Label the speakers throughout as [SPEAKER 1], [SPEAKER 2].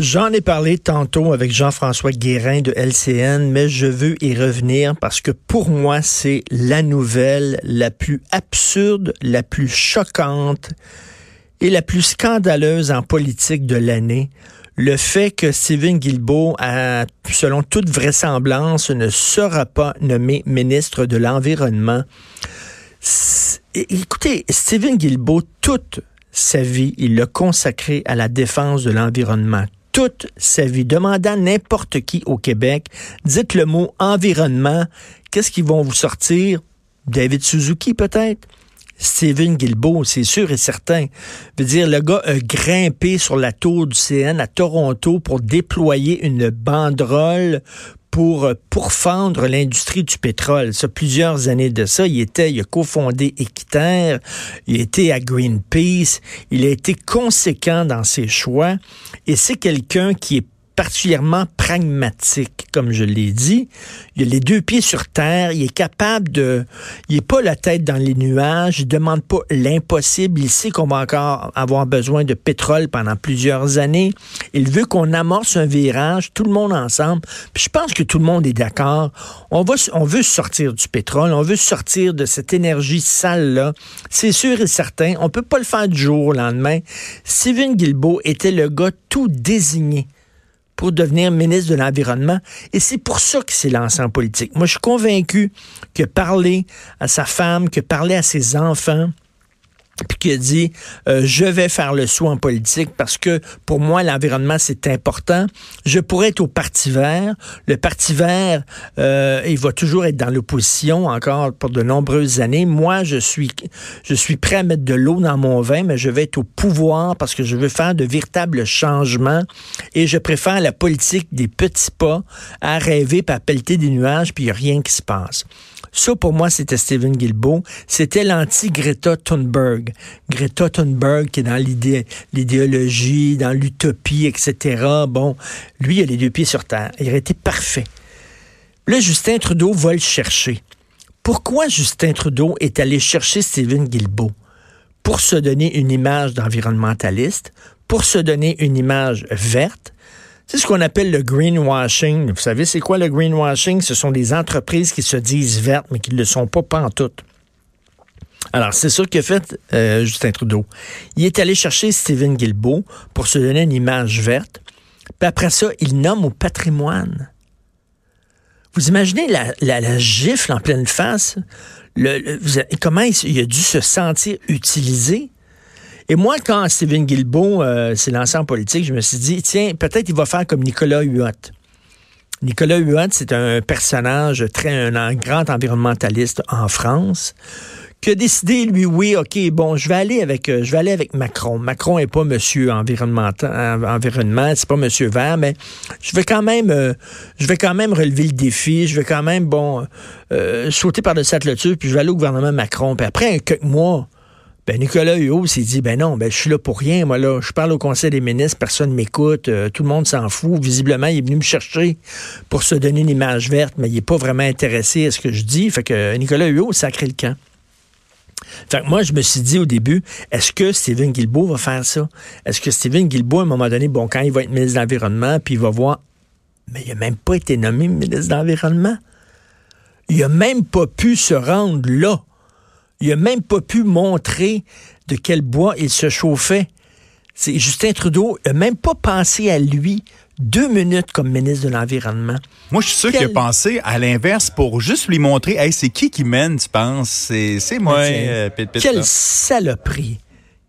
[SPEAKER 1] J'en ai parlé tantôt avec Jean-François Guérin de LCN, mais je veux y revenir parce que pour moi, c'est la nouvelle la plus absurde, la plus choquante et la plus scandaleuse en politique de l'année. Le fait que Stephen Guilbeault, a, selon toute vraisemblance, ne sera pas nommé ministre de l'Environnement. Écoutez, Stephen Guilbeault, toute sa vie, il l'a consacré à la défense de l'environnement toute sa vie, demandant n'importe qui au Québec, dites le mot environnement, qu'est-ce qu'ils vont vous sortir? David Suzuki peut-être? Steven Guilbeault, c'est sûr et certain. Veut dire, le gars a grimpé sur la tour du CN à Toronto pour déployer une banderole pour euh, pourfendre l'industrie du pétrole. Ça, plusieurs années de ça, il était, il a cofondé Équiterre, il était à Greenpeace, il a été conséquent dans ses choix et c'est quelqu'un qui est particulièrement pragmatique, comme je l'ai dit. Il a les deux pieds sur terre, il est capable de... Il n'est pas la tête dans les nuages, il demande pas l'impossible, il sait qu'on va encore avoir besoin de pétrole pendant plusieurs années. Il veut qu'on amorce un virage, tout le monde ensemble. Puis je pense que tout le monde est d'accord. On, veut sortir du pétrole, on veut sortir de cette énergie sale-là. C'est sûr et certain, on peut pas le faire du jour au lendemain. Steven Guilbeault était le gars tout désigné pour devenir ministre de l'Environnement. Et c'est pour ça qu'il s'est lancé en politique. Moi, je suis convaincu que parler à sa femme, que parler à ses enfants, puis qui a dit euh, je vais faire le saut en politique parce que pour moi l'environnement c'est important. Je pourrais être au Parti Vert. Le Parti Vert, euh, il va toujours être dans l'opposition encore pour de nombreuses années. Moi, je suis je suis prêt à mettre de l'eau dans mon vin, mais je vais être au pouvoir parce que je veux faire de véritables changements et je préfère la politique des petits pas à rêver, à pelleter des nuages, puis il n'y a rien qui se passe. Ça, pour moi, c'était Stephen Guilbeault. C'était l'anti-Greta Thunberg. Greta Thunberg qui est dans l'idéologie, dans l'utopie, etc. Bon, lui, il a les deux pieds sur terre. Il aurait été parfait. Là, Justin Trudeau va le chercher. Pourquoi Justin Trudeau est allé chercher Stephen Guilbeault? Pour se donner une image d'environnementaliste, pour se donner une image verte, c'est ce qu'on appelle le greenwashing? Vous savez, c'est quoi le greenwashing? Ce sont des entreprises qui se disent vertes, mais qui ne le sont pas pantoute. Alors, c'est ça qu'a fait euh, Justin Trudeau. Il est allé chercher Stephen Guilbeault pour se donner une image verte. Puis après ça, il nomme au patrimoine. Vous imaginez la, gifle en pleine face? comment il, a dû se sentir utilisé? Et moi, quand Stephen Guilbeault euh, s'est lancé en politique, je me suis dit, tiens, peut-être il va faire comme Nicolas Huot. Nicolas Huot, c'est un personnage très, un, grand environnementaliste en France qui a décidé, lui, oui, OK, bon, je vais aller avec, euh, je vais aller avec Macron. Macron est pas monsieur environnement, c'est pas monsieur vert, mais je vais quand même, euh, je vais quand même relever le défi, je vais quand même, bon, sauter par le là-dessus, puis je vais aller au gouvernement Macron. Puis après quelques mois, ben Nicolas Hulot s'est dit, ben non, ben je suis là pour rien, moi là, je parle au Conseil des ministres, personne m'écoute, euh, tout le monde s'en fout. Visiblement, il est venu me chercher pour se donner une image verte, mais il n'est pas vraiment intéressé à ce que je dis. Fait que Nicolas Hulot sacré le camp. Fait que moi, je me suis dit au début, est-ce que Stephen Guilbeault va faire ça? Est-ce que Stephen Guilbeault, à un moment donné, bon, quand il va être ministre de l'Environnement, puis il va voir, mais il n'a même pas été nommé ministre de l'Environnement. Il n'a même pas pu se rendre là. Il n'a même pas pu montrer de quel bois il se chauffait. C'est Justin Trudeau n'a même pas pensé à lui deux minutes comme ministre de l'Environnement.
[SPEAKER 2] Moi, je suis sûr qu'il a pensé à l'inverse pour juste lui montrer, hey, c'est qui qui mène, tu penses? C'est moi. Euh,
[SPEAKER 1] Quelle saloperie.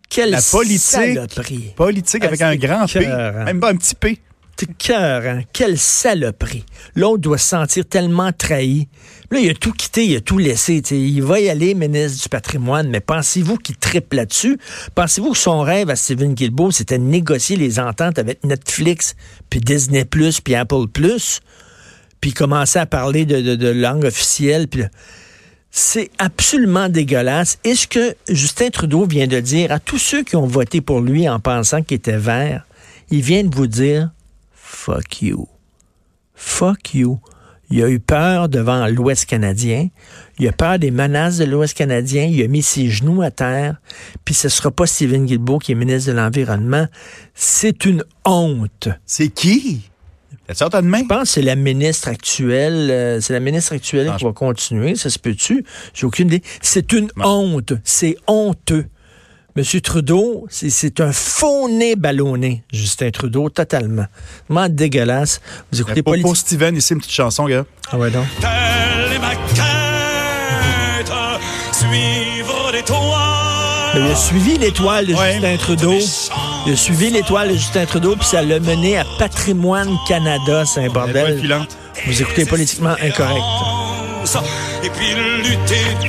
[SPEAKER 1] Quelle
[SPEAKER 2] La politique,
[SPEAKER 1] saloperie.
[SPEAKER 2] Politique avec ah, un grand P, même pas un petit P.
[SPEAKER 1] Cœur, hein? Quelle saloperie. L'autre doit se sentir tellement trahi. Là, il a tout quitté, il a tout laissé. Il va y aller, ministre du patrimoine, mais pensez-vous qu'il triple là-dessus? Pensez-vous que son rêve à Steven Guilbeault, c'était de négocier les ententes avec Netflix, puis Disney+, puis Apple+, puis commencer à parler de, langue officielle, puis... C'est absolument dégueulasse. Et ce que Justin Trudeau vient de dire à tous ceux qui ont voté pour lui en pensant qu'il était vert, il vient de vous dire fuck you. Fuck you. Il a eu peur devant l'Ouest canadien. Il a peur des menaces de l'Ouest canadien. Il a mis ses genoux à terre. Puis ce sera pas Stephen Guilbeault qui est ministre de l'Environnement. C'est une honte.
[SPEAKER 2] C'est qui? Main?
[SPEAKER 1] Je pense que c'est la ministre actuelle. euh, c'est la ministre actuelle
[SPEAKER 2] Ah,
[SPEAKER 1] qui va continuer. Ça se peut-tu? J'ai aucune idée. C'est une
[SPEAKER 2] Bon.
[SPEAKER 1] honte. C'est honteux. Monsieur Trudeau, c'est- un faux nez ballonné, Justin Trudeau, totalement. Vraiment dégueulasse. Vous écoutez pas
[SPEAKER 2] pour Steven, ici, une petite chanson, gars.
[SPEAKER 1] Ah ouais donc?
[SPEAKER 3] Telle est ma quête, suivre l'étoile.
[SPEAKER 1] Il a suivi l'étoile de
[SPEAKER 2] Ouais.
[SPEAKER 1] Justin Trudeau. Il a suivi l'étoile de Justin Trudeau, puis ça l'a mené à Patrimoine Canada. C'est un bordel. Vous écoutez politiquement incorrect.
[SPEAKER 3] Et puis lutter